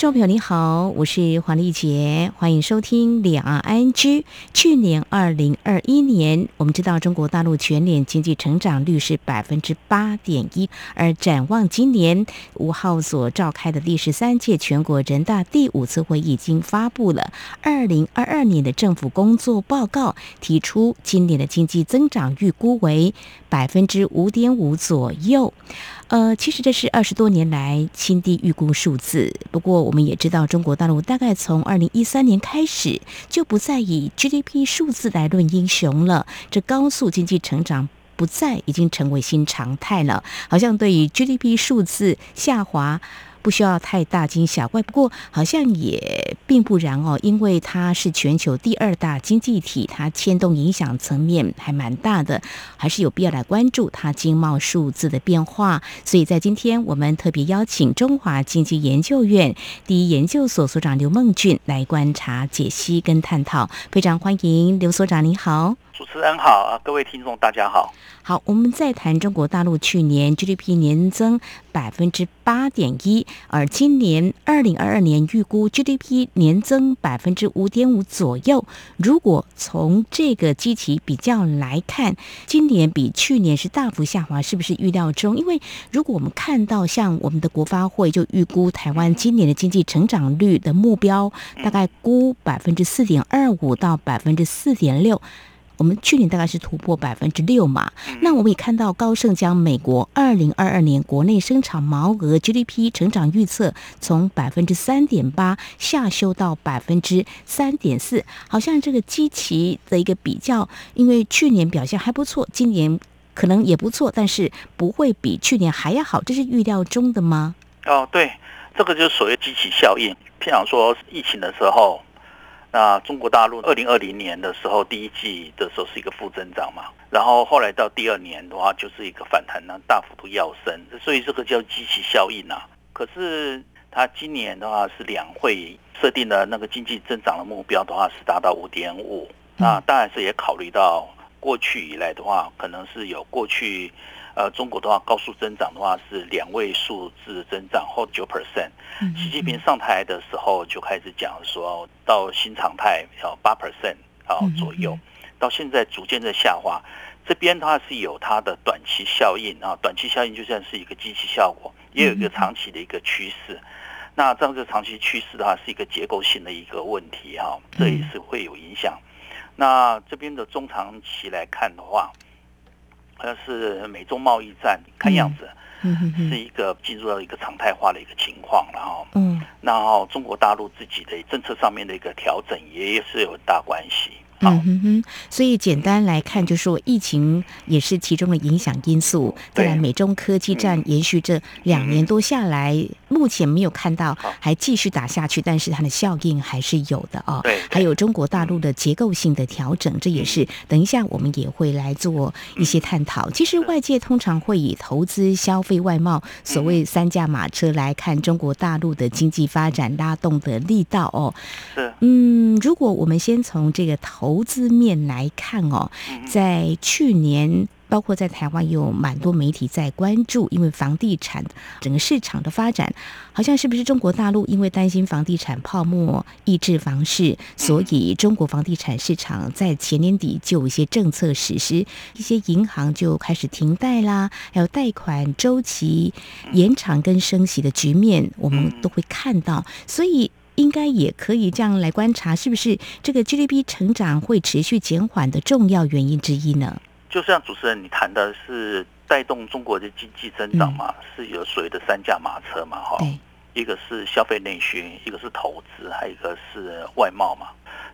众朋友，你好，我是黄丽杰，欢迎收听两岸 ING。去年二零二一年，我们知道中国大陆全年经济成长率是百分之八点一，而展望今年五号所召开的第十三届全国人大第五次会议已经发布了二零二二年的政府工作报告，提出今年的经济增长预估为百分之五点五左右。呃，其实这是二十多年来新低预估数字。不过我们也知道，中国大陆大概从二零一三年开始就不再以 GDP 数字来论英雄了。这高速经济成长不再已经成为新常态了，好像对于 GDP 数字下滑。不需要太大惊小怪，不过好像也并不然哦，因为它是全球第二大经济体，它牵动影响层面还蛮大的，还是有必要来关注它经贸数字的变化。所以在今天，我们特别邀请中华经济研究院第一研究所所长刘梦俊来观察、解析跟探讨，非常欢迎刘所长，你好。主持人好，各位听众大家好。好，我们再谈中国大陆去年 GDP 年增百分之八点一，而今年二零二二年预估 GDP 年增百分之五点五左右。如果从这个基期比较来看，今年比去年是大幅下滑，是不是预料中？因为如果我们看到像我们的国发会就预估台湾今年的经济成长率的目标，大概估百分之四点二五到百分之四点六。我们去年大概是突破百分之六嘛，那我们也看到高盛将美国二零二二年国内生产毛额 GDP 成长预测从百分之三点八下修到百分之三点四，好像这个基期的一个比较，因为去年表现还不错，今年可能也不错，但是不会比去年还要好，这是预料中的吗？哦，对，这个就是所谓基期效应，譬如说疫情的时候。那中国大陆二零二零年的时候，第一季的时候是一个负增长嘛，然后后来到第二年的话，就是一个反弹呢，大幅度跃升，所以这个叫机器效应啊。可是它今年的话是两会设定的那个经济增长的目标的话是达到五点五，那当然是也考虑到过去以来的话，可能是有过去。呃，中国的话，高速增长的话是两位数字增长，或九 percent。习近平上台的时候就开始讲说，到新常态要八 percent 啊左右，到现在逐渐在下滑。这边它是有它的短期效应啊，短期效应就像是一个机器效果，也有一个长期的一个趋势。那这样子长期趋势的话，是一个结构性的一个问题哈，这也是会有影响。那这边的中长期来看的话。像是美中贸易战，看样子是一个进入到一个常态化的一个情况，了哈，嗯，然后中国大陆自己的政策上面的一个调整也是有很大关系。嗯哼哼，所以简单来看，就是说疫情也是其中的影响因素。再来，美中科技战延续这两年多下来，目前没有看到还继续打下去，但是它的效应还是有的哦。对，还有中国大陆的结构性的调整，这也是等一下我们也会来做一些探讨。其实外界通常会以投资、消费、外贸所谓三驾马车来看中国大陆的经济发展拉动的力道哦。是，嗯，如果我们先从这个投投资面来看哦，在去年，包括在台湾，有蛮多媒体在关注，因为房地产整个市场的发展，好像是不是中国大陆因为担心房地产泡沫抑制房市，所以中国房地产市场在前年底就有一些政策实施，一些银行就开始停贷啦，还有贷款周期延长跟升息的局面，我们都会看到，所以。应该也可以这样来观察，是不是这个 GDP 成长会持续减缓的重要原因之一呢？就像主持人你谈的是带动中国的经济增长嘛，是有所谓的三驾马车嘛，哈，一个是消费内需，一个是投资，还有一个是外贸嘛。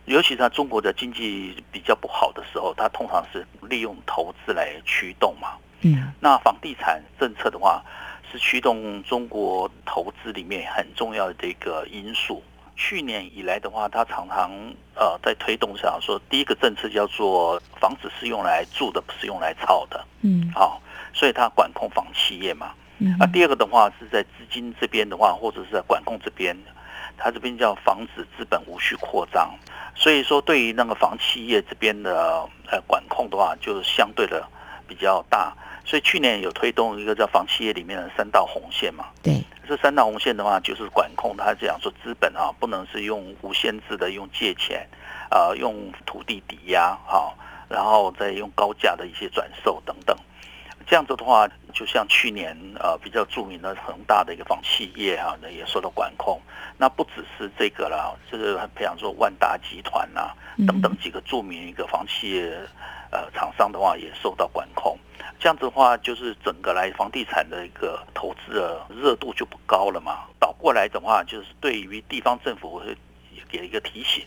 尤其在中国的经济比较不好的时候，它通常是利用投资来驱动嘛。嗯，那房地产政策的话，是驱动中国投资里面很重要的一个因素。去年以来的话，它常常呃在推动上说，第一个政策叫做房子是用来住的，不是用来炒的，嗯，好，所以它管控房企业嘛，嗯，啊，第二个的话是在资金这边的话，或者是在管控这边，它这边叫防止资本无序扩张，所以说对于那个房企业这边的呃管控的话，就相对的比较大。所以去年有推动一个叫房企业里面的三道红线嘛，对，这三道红线的话就是管控，它讲说资本啊不能是用无限制的用借钱，啊用土地抵押好，然后再用高价的一些转售等等。这样子的话，就像去年呃比较著名的恒大的一个房企业哈，那也受到管控。那不只是这个啦，就是培养说万达集团呐等等几个著名一个房企业呃厂商的话，也受到管控。这样子的话，就是整个来房地产的一个投资的热度就不高了嘛。倒过来的话，就是对于地方政府会给一个提醒。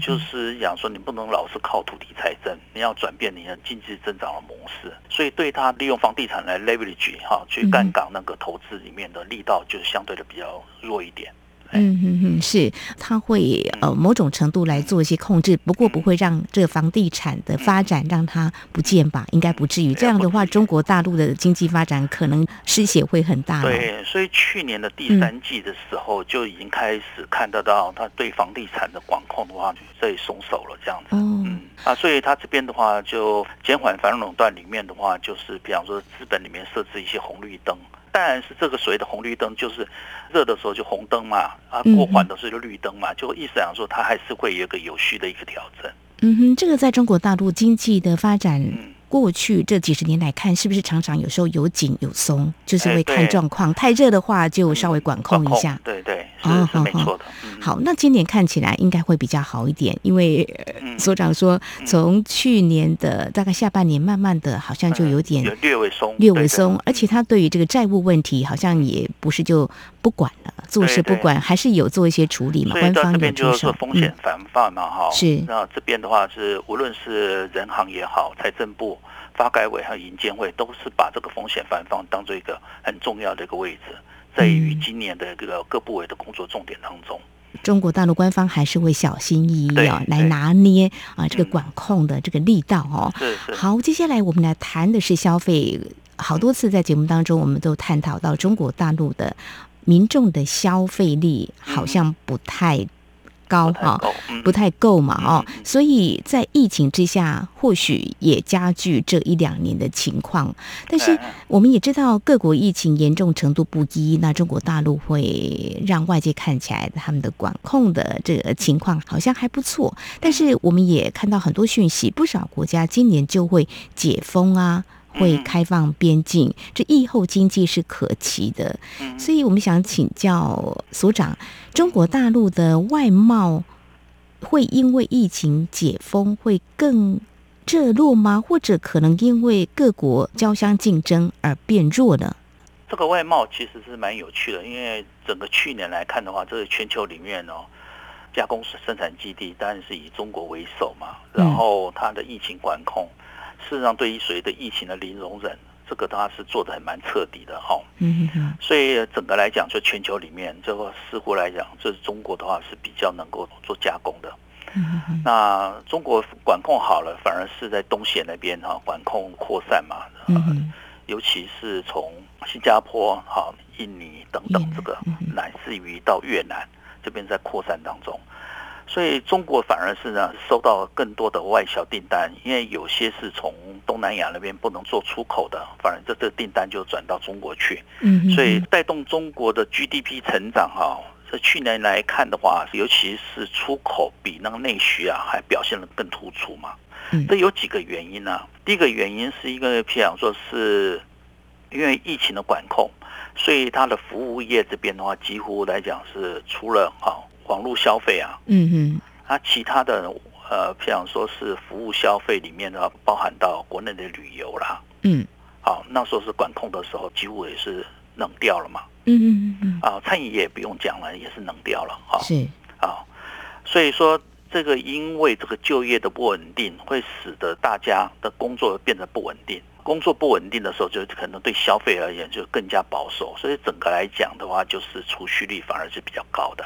就是讲说，你不能老是靠土地财政，你要转变你的经济增长的模式。所以，对他利用房地产来 leverage 哈，去干港那个投资里面的力道，就相对的比较弱一点。嗯嗯嗯，是，他会呃某种程度来做一些控制，不过不会让这个房地产的发展让它不见吧？应该不至于。这样的话，中国大陆的经济发展可能失血会很大。对，所以去年的第三季的时候就已经开始看得到，他对房地产的管控的话，所以松手了这样子。嗯啊，所以他这边的话就减缓反垄断里面的话，就是比方说资本里面设置一些红绿灯。当然是这个所谓的红绿灯，就是热的时候就红灯嘛，啊过缓的时候就绿灯嘛，就意思讲说它还是会有一个有序的一个调整。嗯哼，这个在中国大陆经济的发展。过去这几十年来看，是不是常常有时候有紧有松，就是会看状况。太热的话，就稍微管控一下。对对，是是没错的。好，那今年看起来应该会比较好一点，因为所长说，从去年的大概下半年，慢慢的好像就有点略微松，略微松。而且他对于这个债务问题，好像也不是就不管了，做事不管，还是有做一些处理嘛。官方有出手，风险防范嘛，哈。是。那这边的话是，无论是人行也好，财政部。发改委还有银监会都是把这个风险防范当做一个很重要的一个位置，在于今年的这个各部委的工作重点当中。中国大陆官方还是会小心翼翼啊，来拿捏啊这个管控的这个力道哦。是是。好，接下来我们来谈的是消费。好多次在节目当中，我们都探讨到中国大陆的民众的消费力好像不太。高哈，不太够嘛哦，所以在疫情之下，或许也加剧这一两年的情况。但是我们也知道，各国疫情严重程度不一，那中国大陆会让外界看起来他们的管控的这个情况好像还不错。但是我们也看到很多讯息，不少国家今年就会解封啊。会开放边境，这疫后经济是可期的，所以我们想请教所长，中国大陆的外贸会因为疫情解封会更热络吗？或者可能因为各国交相竞争而变弱呢？这个外贸其实是蛮有趣的，因为整个去年来看的话，这个全球里面哦，加工生产基地当然是以中国为首嘛，然后它的疫情管控。事实上，对于所谓的疫情的零容忍，这个它是做的还蛮彻底的哈。嗯嗯。所以整个来讲，就全球里面，这个似乎来讲，这是中国的话是比较能够做加工的。嗯嗯。那中国管控好了，反而是在东协那边哈，管控扩散嘛。嗯尤其是从新加坡、哈、印尼等等这个，乃至于到越南这边在扩散当中。所以中国反而是呢收到更多的外销订单，因为有些是从东南亚那边不能做出口的，反而这这订单就转到中国去。嗯，所以带动中国的 GDP 成长哈，在去年来看的话，尤其是出口比那个内需啊还表现的更突出嘛。嗯，这有几个原因呢？第一个原因是一个，譬如说是因为疫情的管控，所以它的服务业这边的话，几乎来讲是除了啊。网络消费啊，嗯嗯，啊，其他的呃，譬如说是服务消费里面呢，包含到国内的旅游啦，嗯，好，那时候是管控的时候，几乎也是冷掉了嘛，嗯嗯嗯，啊，餐饮业不用讲了，也是冷掉了，哈，是，啊，所以说这个因为这个就业的不稳定，会使得大家的工作变得不稳定，工作不稳定的时候，就可能对消费而言就更加保守，所以整个来讲的话，就是储蓄率反而是比较高的。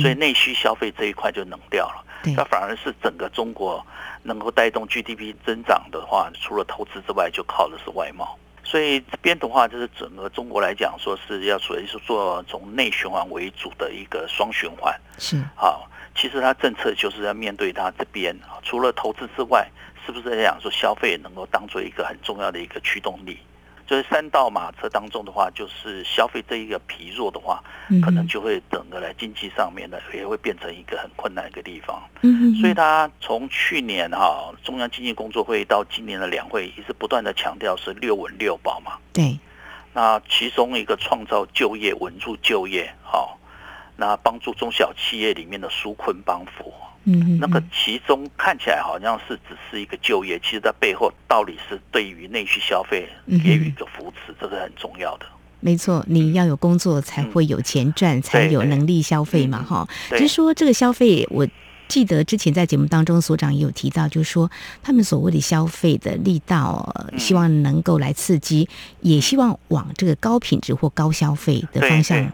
所以内需消费这一块就冷掉了，那反而是整个中国能够带动 GDP 增长的话，除了投资之外，就靠的是外贸。所以这边的话，就是整个中国来讲，说是要属于是做从内循环为主的一个双循环。是，好，其实它政策就是要面对它这边，除了投资之外，是不是在讲说消费能够当做一个很重要的一个驱动力？就是三道马车当中的话，就是消费这一个疲弱的话，可能就会整个来经济上面呢，也会变成一个很困难一个地方。嗯所以他从去年哈中央经济工作会议到今年的两会，一直不断的强调是六稳六保嘛。对，那其中一个创造就业、稳住就业，好，那帮助中小企业里面的纾困帮扶。嗯那个其中看起来好像是只是一个就业，其实在背后道理是对于内需消费给予一个扶持，这个很重要的。没错，你要有工作才会有钱赚，才有能力消费嘛，哈。只是说这个消费，我记得之前在节目当中所长也有提到，就是说他们所谓的消费的力道，希望能够来刺激，也希望往这个高品质或高消费的方向。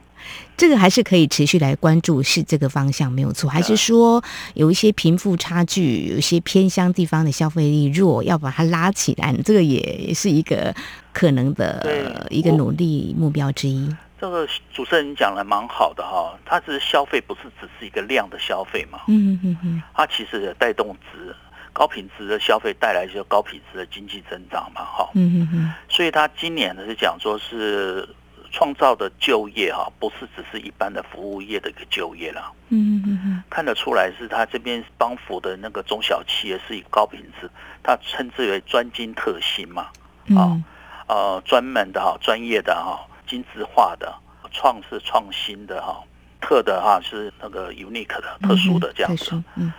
这个还是可以持续来关注，是这个方向没有错，还是说有一些贫富差距，有一些偏乡地方的消费力弱，要把它拉起来，这个也是一个可能的一个努力目标之一。这个主持人讲的蛮好的哈，它只是消费不是只是一个量的消费嘛，嗯嗯嗯，它其实也带动值高品质的消费带来就高品质的经济增长嘛，哈，嗯嗯嗯，所以它今年呢是讲说是。创造的就业哈，不是只是一般的服务业的一个就业了。嗯嗯嗯，看得出来是他这边帮扶的那个中小企业是以高品质，他称之为专精特新嘛。啊，呃，专门的哈，专业的哈，精致化的，创是创新的哈，特的哈是那个 unique 的特殊的这样子。嗯，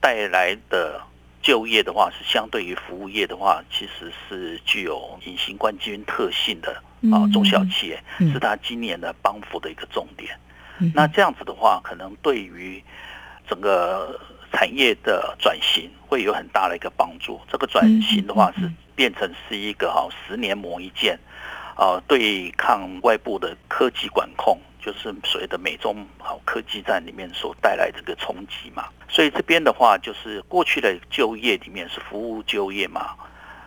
带来的。就业的话是相对于服务业的话，其实是具有隐形冠军特性的啊，中小企业是他今年的帮扶的一个重点。那这样子的话，可能对于整个产业的转型会有很大的一个帮助。这个转型的话是变成是一个哈十年磨一剑啊，对抗外部的科技管控。就是所谓的美中好科技战里面所带来这个冲击嘛，所以这边的话就是过去的就业里面是服务就业嘛，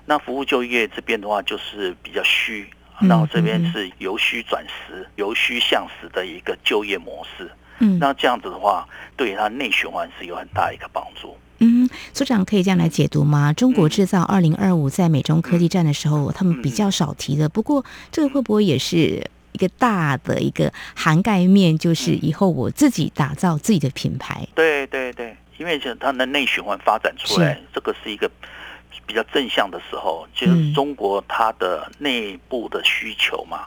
那服务就业这边的话就是比较虚，然后这边是由虚转实、由虚向实的一个就业模式。嗯，那这样子的话，对它内循环是有很大一个帮助。嗯，所长可以这样来解读吗？中国制造二零二五在美中科技战的时候，他们比较少提的，不过这个会不会也是？一个大的一个涵盖面，就是以后我自己打造自己的品牌。对对对，因为它的内循环发展出来，这个是一个比较正向的时候。就是中国它的内部的需求嘛，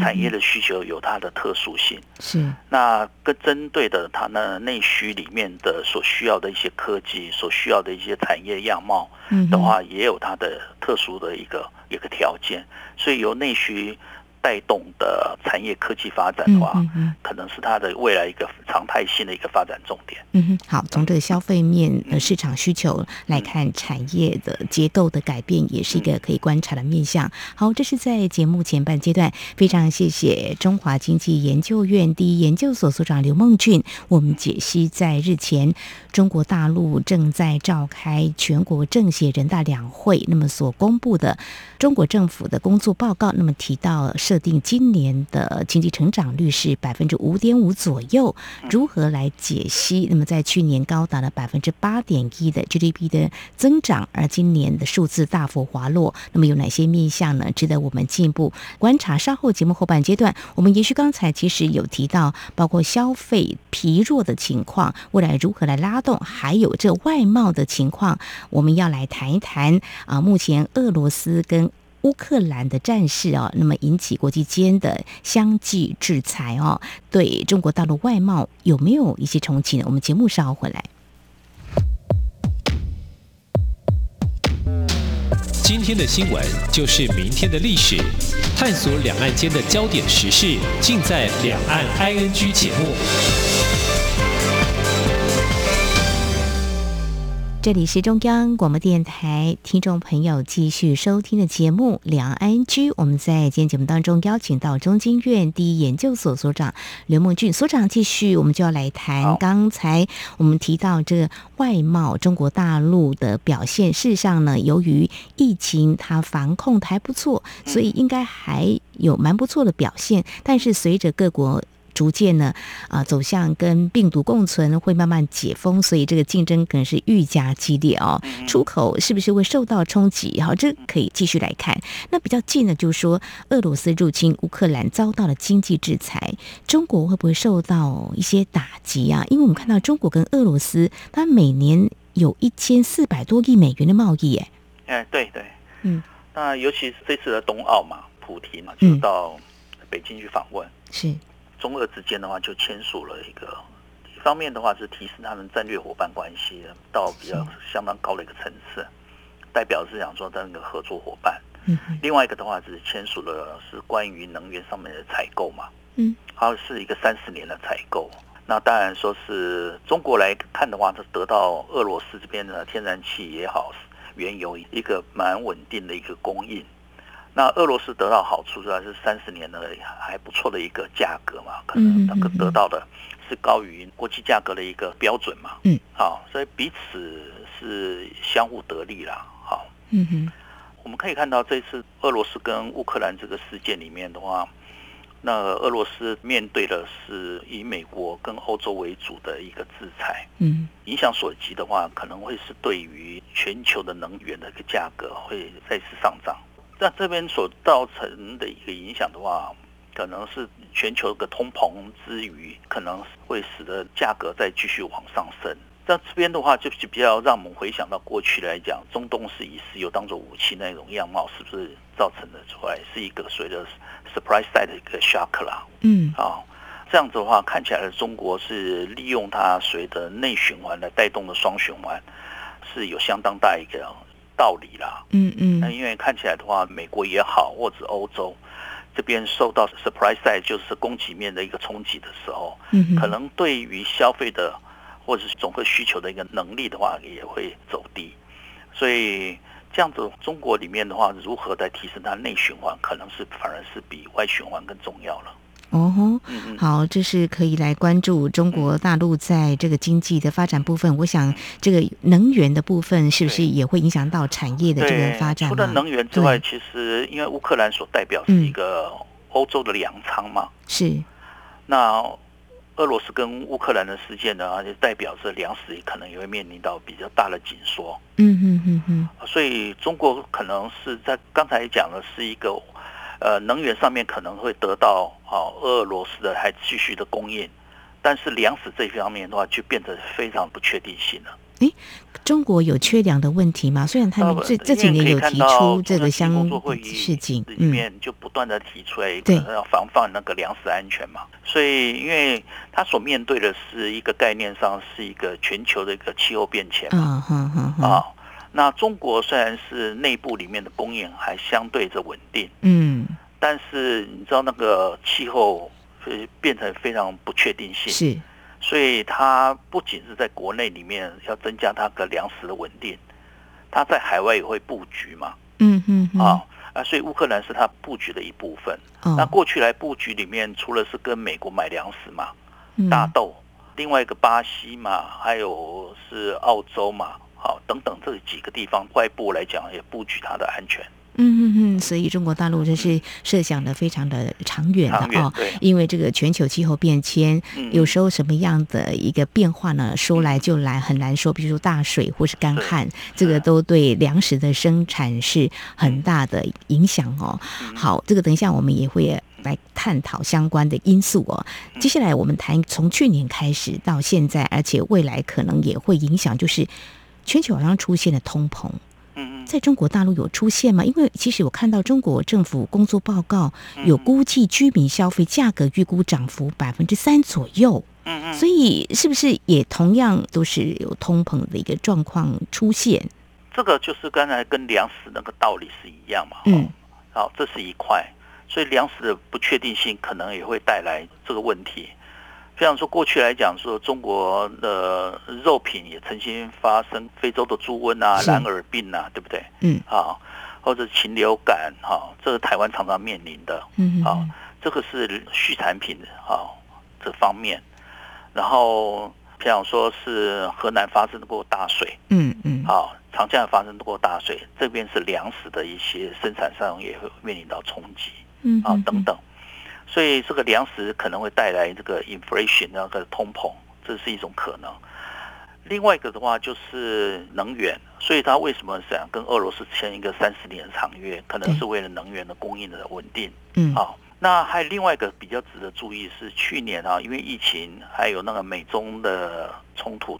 产业的需求有它的特殊性。是那跟针对的它那内需里面的所需要的一些科技，所需要的一些产业样貌的话，也有它的特殊的一个一个条件。所以由内需。带动的产业科技发展的话，可能是它的未来一个常态性的一个发展重点。嗯哼，好，从这个消费面的市场需求来看，产业的结构的改变也是一个可以观察的面向。好，这是在节目前半阶段，非常谢谢中华经济研究院第一研究所所长刘梦俊，我们解析在日前中国大陆正在召开全国政协人大两会，那么所公布的中国政府的工作报告，那么提到。设定今年的经济成长率是百分之五点五左右，如何来解析？那么在去年高达了百分之八点一的 GDP 的增长，而今年的数字大幅滑落，那么有哪些面向呢？值得我们进一步观察。稍后节目后半阶段，我们也许刚才其实有提到，包括消费疲弱的情况，未来如何来拉动，还有这外贸的情况，我们要来谈一谈啊。目前俄罗斯跟乌克兰的战事哦，那么引起国际间的相继制裁哦，对中国大陆外贸有没有一些重启呢？我们节目稍后回来。今天的新闻就是明天的历史，探索两岸间的焦点时事，尽在《两岸 ING》节目。这里是中央广播电台听众朋友继续收听的节目《两岸居》。我们在今天节目当中邀请到中经院第一研究所所长刘梦俊所长，继续我们就要来谈刚才我们提到这个外贸中国大陆的表现。事实上呢，由于疫情它防控还不错，所以应该还有蛮不错的表现。但是随着各国逐渐呢，啊，走向跟病毒共存，会慢慢解封，所以这个竞争可能是愈加激烈哦。出口是不是会受到冲击？好，这可以继续来看。那比较近的，就是说俄罗斯入侵乌克兰遭到了经济制裁，中国会不会受到一些打击啊？因为我们看到中国跟俄罗斯，它每年有一千四百多亿美元的贸易，哎，哎，对对，嗯，那尤其是这次的冬奥嘛，普提嘛，就到北京去访问，是。中俄之间的话，就签署了一个一方面的话是提升他们战略伙伴关系到比较相当高的一个层次，代表是讲说那个合作伙伴。嗯。另外一个的话是签署了是关于能源上面的采购嘛。嗯。它是一个三十年的采购。那当然说是中国来看的话，它得到俄罗斯这边的天然气也好，原油一个蛮稳定的一个供应。那俄罗斯得到好处主要是三十年的还不错的一个价格嘛，可能那个得到的是高于国际价格的一个标准嘛。嗯，好，所以彼此是相互得利啦。好，嗯哼，我们可以看到这次俄罗斯跟乌克兰这个事件里面的话，那俄罗斯面对的是以美国跟欧洲为主的一个制裁，嗯，影响所及的话，可能会是对于全球的能源的一个价格会再次上涨。那这边所造成的一个影响的话，可能是全球的通膨之余，可能会使得价格再继续往上升。那这边的话，就是比较让我们回想到过去来讲，中东是以石油当做武器那种样貌，是不是造成的出来是一个随着 surprise side 的一个 shock 啦？嗯，啊，这样子的话，看起来中国是利用它随着内循环来带动的双循环，是有相当大一个。道理啦，嗯嗯，那因为看起来的话，美国也好，或者欧洲这边受到 surprise side 就是供给面的一个冲击的时候，嗯，可能对于消费的或者是总个需求的一个能力的话，也会走低。所以这样子，中国里面的话，如何在提升它内循环，可能是反而是比外循环更重要了。哦吼，好，这是可以来关注中国大陆在这个经济的发展部分。我想，这个能源的部分是不是也会影响到产业的这个发展？除了能源之外，其实因为乌克兰所代表是一个欧洲的粮仓嘛，是。那俄罗斯跟乌克兰的事件呢，就代表着粮食可能也会面临到比较大的紧缩。嗯嗯嗯嗯。所以中国可能是在刚才讲的是一个。呃，能源上面可能会得到啊，俄罗斯的还继续的供应，但是粮食这一方面的话，就变得非常不确定性了。诶，中国有缺粮的问题吗？虽然他们这这几年有提出这个相事情，里面就不断的提出来一个要防范那个粮食安全嘛。所以，因为他所面对的是一个概念上是一个全球的一个气候变迁嘛，啊。那中国虽然是内部里面的供应还相对着稳定，嗯，但是你知道那个气候会变成非常不确定性，是，所以它不仅是在国内里面要增加它的粮食的稳定，它在海外也会布局嘛，嗯嗯啊啊，所以乌克兰是它布局的一部分。那过去来布局里面，除了是跟美国买粮食嘛，大豆，另外一个巴西嘛，还有是澳洲嘛。好，等等这几个地方，外部来讲也布局它的安全。嗯嗯嗯，所以中国大陆这是设想的非常的长远的哦，因为这个全球气候变迁，有时候什么样的一个变化呢？说来就来，很难说。比如说大水或是干旱，这个都对粮食的生产是很大的影响哦。好，这个等一下我们也会来探讨相关的因素哦。接下来我们谈从去年开始到现在，而且未来可能也会影响，就是。全球好像出现了通膨，嗯嗯，在中国大陆有出现吗？因为其实我看到中国政府工作报告有估计居民消费价格预估涨幅百分之三左右，嗯嗯，所以是不是也同样都是有通膨的一个状况出现？这个就是刚才跟粮食那个道理是一样嘛，嗯，好，这是一块，所以粮食的不确定性可能也会带来这个问题。非常说过去来讲，说中国的肉品也曾经发生非洲的猪瘟啊、蓝耳病啊，对不对？嗯，啊，或者禽流感，哈，这是台湾常常面临的。嗯啊，这个是畜产品啊这方面。然后，譬如说是河南发生过大水，嗯嗯，啊，长江发生过大水，这边是粮食的一些生产上也会面临到冲击，嗯啊等等。所以这个粮食可能会带来这个 inflation 那个通膨，这是一种可能。另外一个的话就是能源，所以他为什么想跟俄罗斯签一个三十年的长约？可能是为了能源的供应的稳定。嗯，好，那还有另外一个比较值得注意是去年啊，因为疫情还有那个美中的冲突，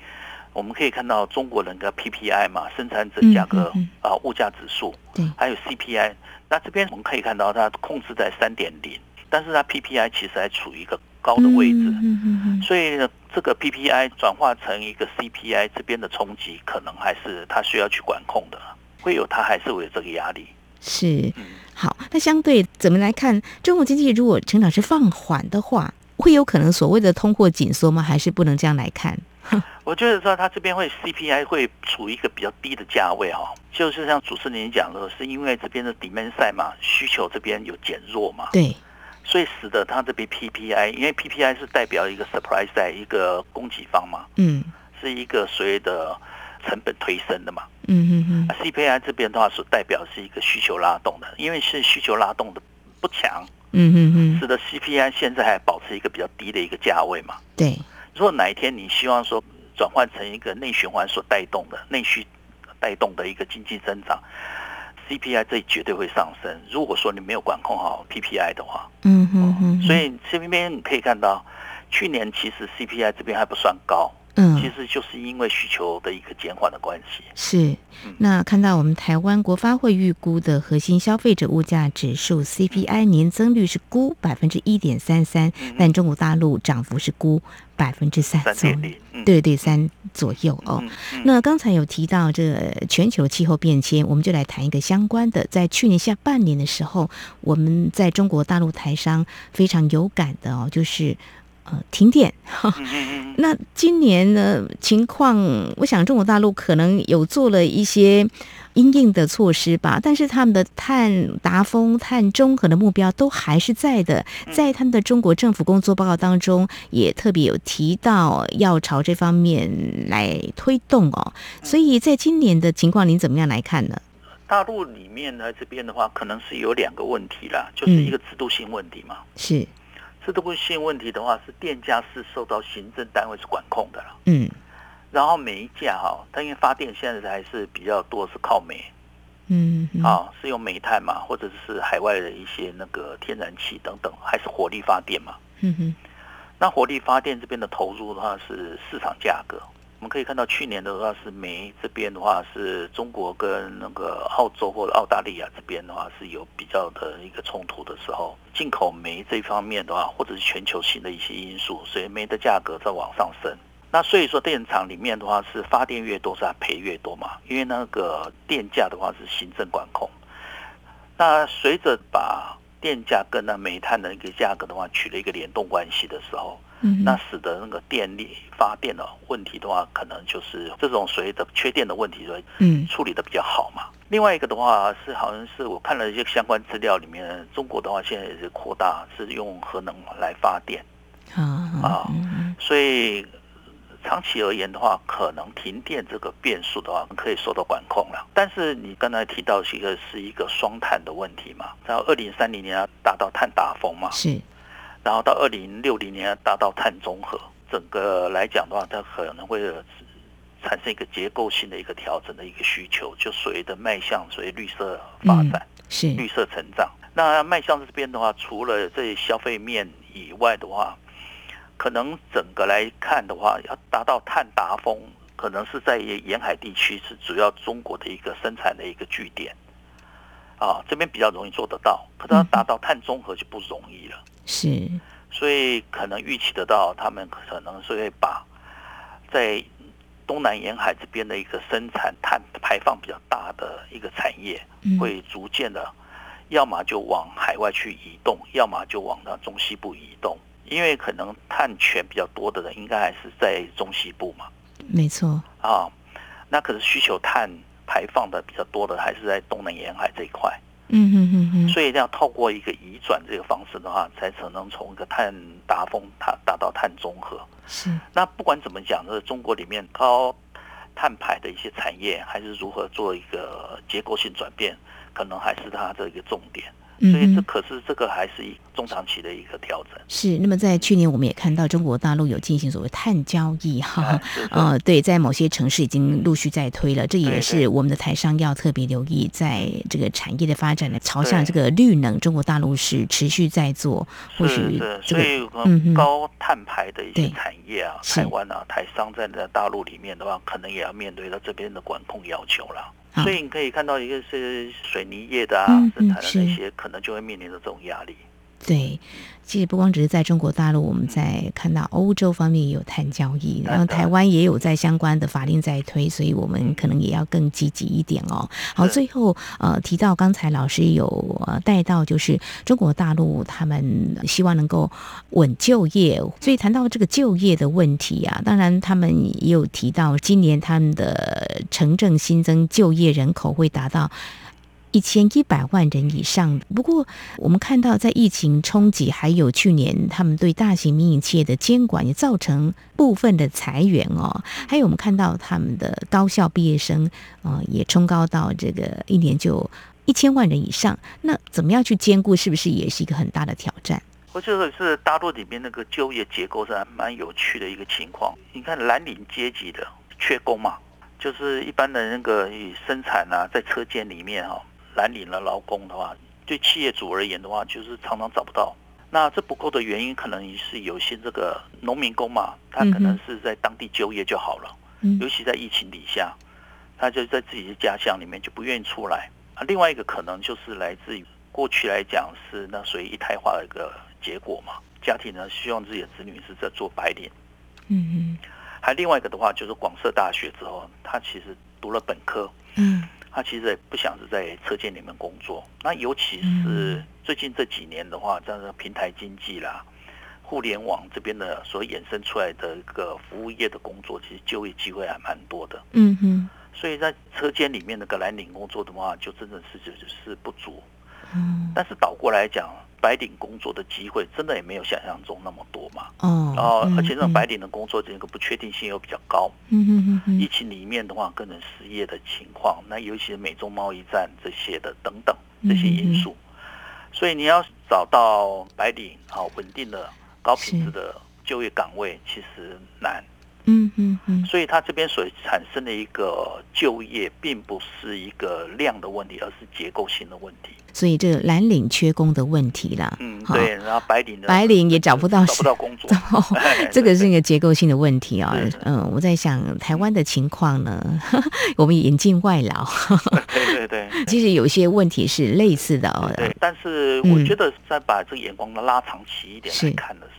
我们可以看到中国人的 PPI 嘛，生产者价格啊物价指数，对，还有 CPI，那这边我们可以看到它控制在三点零。但是它 PPI 其实还处于一个高的位置，所以呢，这个 PPI 转化成一个 CPI 这边的冲击，可能还是它需要去管控的，会有它还是会有这个压力。是，好，那相对怎么来看，中国经济如果成长是放缓的话，会有可能所谓的通货紧缩吗？还是不能这样来看？我觉得说它这边会 CPI 会处于一个比较低的价位哈，就是像主持人讲的，是因为这边的 demand side 嘛，需求这边有减弱嘛，对。所以使得它这边 PPI，因为 PPI 是代表一个 surprise 在一个供给方嘛，嗯，是一个所谓的成本推升的嘛，嗯嗯嗯，CPI 这边的话是代表是一个需求拉动的，因为是需求拉动的不强，嗯嗯嗯，使得 CPI 现在还保持一个比较低的一个价位嘛，对。如果哪一天你希望说转换成一个内循环所带动的内需带动的一个经济增长。CPI 这绝对会上升。如果说你没有管控好 PPI 的话，嗯哼哼，所以这边你可以看到，去年其实 CPI 这边还不算高，嗯，其实就是因为需求的一个减缓的关系。是，那看到我们台湾国发会预估的核心消费者物价指数 CPI 年增率是估百分之一点三三，但中国大陆涨幅是估百分之三三点零，对对三左右哦。那刚才有提到这全球气候变迁，我们就来谈一个相关的。在去年下半年的时候，我们在中国大陆台商非常有感的哦，就是呃停电。那今年呢情况，我想中国大陆可能有做了一些应应的措施吧，但是他们的碳达峰、碳中和的目标都还是在的。在他们的中国政府工作报告当中，也特别有提到要朝这方面来推动哦。所以在今年的情况，您怎么样来看呢？大陆里面呢这边的话，可能是有两个问题啦，就是一个制度性问题嘛。是。制度性问题的话，是电价是受到行政单位是管控的了。嗯，然后煤价哈，它因为发电现在还是比较多是靠煤，嗯，啊，是用煤炭嘛，或者是海外的一些那个天然气等等，还是火力发电嘛。嗯哼，那火力发电这边的投入的话是市场价格。我们可以看到，去年的话是煤这边的话，是中国跟那个澳洲或者澳大利亚这边的话是有比较的一个冲突的时候，进口煤这方面的话，或者是全球性的一些因素，所以煤的价格在往上升。那所以说，电厂里面的话是发电越多，是它赔越多嘛？因为那个电价的话是行政管控。那随着把电价跟那煤炭的一个价格的话取了一个联动关系的时候。那使得那个电力发电的问题的话，可能就是这种所谓的缺电的问题，嗯，处理的比较好嘛。另外一个的话是，好像是我看了一些相关资料里面，中国的话现在也是扩大是用核能来发电，啊，所以长期而言的话，可能停电这个变数的话可以受到管控了。但是你刚才提到一个是一个双碳的问题嘛，然后二零三零年要达到碳达峰嘛，是。然后到二零六零年达到碳中和，整个来讲的话，它可能会产生一个结构性的一个调整的一个需求，就所谓的迈向所谓绿色发展，是绿色成长。那迈向这边的话，除了这消费面以外的话，可能整个来看的话，要达到碳达峰，可能是在沿海地区是主要中国的一个生产的一个据点，啊，这边比较容易做得到，可是要达到碳中和就不容易了。是，所以可能预期得到，他们可能是会把在东南沿海这边的一个生产碳排放比较大的一个产业，会逐渐的，要么就往海外去移动，要么就往那中西部移动。因为可能碳权比较多的人，应该还是在中西部嘛。没错。啊，那可是需求碳排放的比较多的，还是在东南沿海这一块。嗯哼哼哼。所以要透过一个移转这个方式的话，才可能从一个碳达峰达达到碳中和。是。那不管怎么讲，呢中国里面高碳排的一些产业，还是如何做一个结构性转变，可能还是它的一个重点。所以这可是这个还是一中长期的一个调整。是，那么在去年我们也看到中国大陆有进行所谓碳交易，哈，呃，对，在某些城市已经陆续在推了，这也是我们的台商要特别留意，在这个产业的发展呢，朝向这个绿能，中国大陆是持续在做。或许所以高碳排的一些产业啊，台湾啊，台商在大陆里面的话，可能也要面对到这边的管控要求了。所以你可以看到，一个是水泥业的啊，生产的那些，可能就会面临着这种压力。对。其实不光只是在中国大陆，我们在看到欧洲方面也有碳交易，然后台湾也有在相关的法令在推，所以我们可能也要更积极一点哦。好，最后呃提到刚才老师有带到，就是中国大陆他们希望能够稳就业，所以谈到这个就业的问题啊，当然他们也有提到，今年他们的城镇新增就业人口会达到。一千一百万人以上。不过，我们看到在疫情冲击，还有去年他们对大型民营企业的监管，也造成部分的裁员哦。还有我们看到他们的高校毕业生，呃，也冲高到这个一年就一千万人以上。那怎么样去兼顾，是不是也是一个很大的挑战？我觉得是大陆里面那个就业结构是蛮有趣的一个情况。你看蓝领阶级的缺工嘛，就是一般的那个生产啊，在车间里面哈。蓝领的劳工的话，对企业主而言的话，就是常常找不到。那这不够的原因，可能是有些这个农民工嘛，他可能是在当地就业就好了。尤其在疫情底下，他就在自己的家乡里面就不愿意出来。啊，另外一个可能就是来自于过去来讲是那属于一胎化的一个结果嘛，家庭呢希望自己的子女是在做白领。嗯嗯。还另外一个的话，就是广设大学之后，他其实读了本科。嗯。他其实也不想是在车间里面工作，那尤其是最近这几年的话，这样的平台经济啦、互联网这边的所衍生出来的一个服务业的工作，其实就业机会还蛮多的。嗯哼，所以在车间里面那个蓝领工作的话，就真的是就是不足。嗯，但是倒过来讲。白领工作的机会真的也没有想象中那么多嘛？哦，然后而且这种白领的工作这个不确定性又比较高。嗯嗯嗯疫情里面的话，个人失业的情况，那尤其是美中贸易战这些的等等这些因素，所以你要找到白领好稳定的高品质的就业岗位，其实难。嗯嗯嗯，所以它这边所产生的一个就业，并不是一个量的问题，而是结构性的问题。所以这个蓝领缺工的问题啦，嗯，对，然后白领白领也找不到找不到工作，这个是一个结构性的问题啊。嗯，我在想台湾的情况呢，我们引进外劳，对对对，其实有一些问题是类似的哦。对，但是我觉得再把这个眼光拉长期一点来看的时候。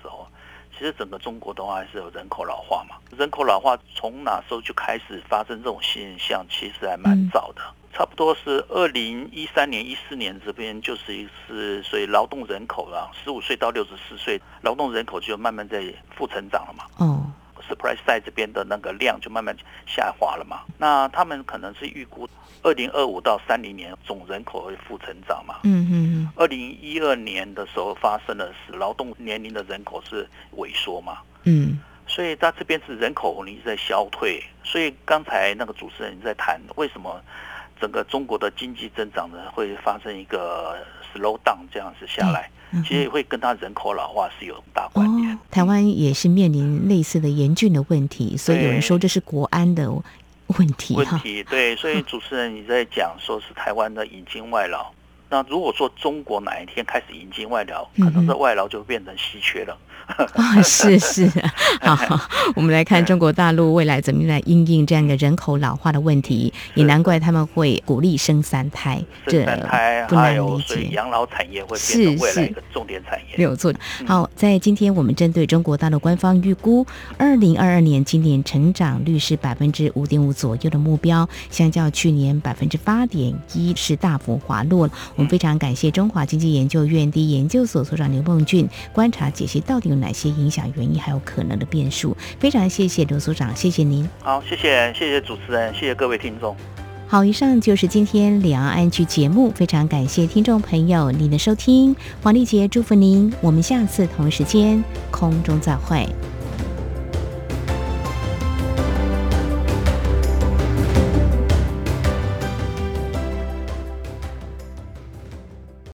其实整个中国的话还是有人口老化嘛，人口老化从哪时候就开始发生这种现象？其实还蛮早的，差不多是二零一三年、一四年这边就是一次，所以劳动人口啊，十五岁到六十四岁劳动人口就慢慢在负成长了嘛。哦。Surprise 在这边的那个量就慢慢下滑了嘛？那他们可能是预估二零二五到三零年总人口会负成长嘛？嗯嗯嗯。二零一二年的时候发生的是劳动年龄的人口是萎缩嘛？嗯。所以在这边是人口红利在消退，所以刚才那个主持人在谈为什么整个中国的经济增长呢会发生一个 slow down 这样子下来。其实会跟他人口老化是有大关联。台湾也是面临类似的严峻的问题，所以有人说这是国安的问题。问题对，所以主持人你在讲说是台湾的引进外劳，那如果说中国哪一天开始引进外劳，可能这外劳就变成稀缺了。啊，是是，好，我们来看中国大陆未来怎么来应应这样一个人口老化的问题，也难怪他们会鼓励生三胎，生三胎不难理解。养老产业会变成未来一个重点产业，没有错。好，在今天我们针对中国大陆官方预估，二零二二年今年成长率是百分之五点五左右的目标，相较去年百分之八点一是大幅滑落。我我们非常感谢中华经济研究院第一研究所所长刘梦俊观察解析到底有哪些影响原因，还有可能的变数。非常谢谢刘所长，谢谢您。好，谢谢谢谢主持人，谢谢各位听众。好，以上就是今天两岸安居节目，非常感谢听众朋友您的收听，黄丽杰祝福您，我们下次同一时间空中再会。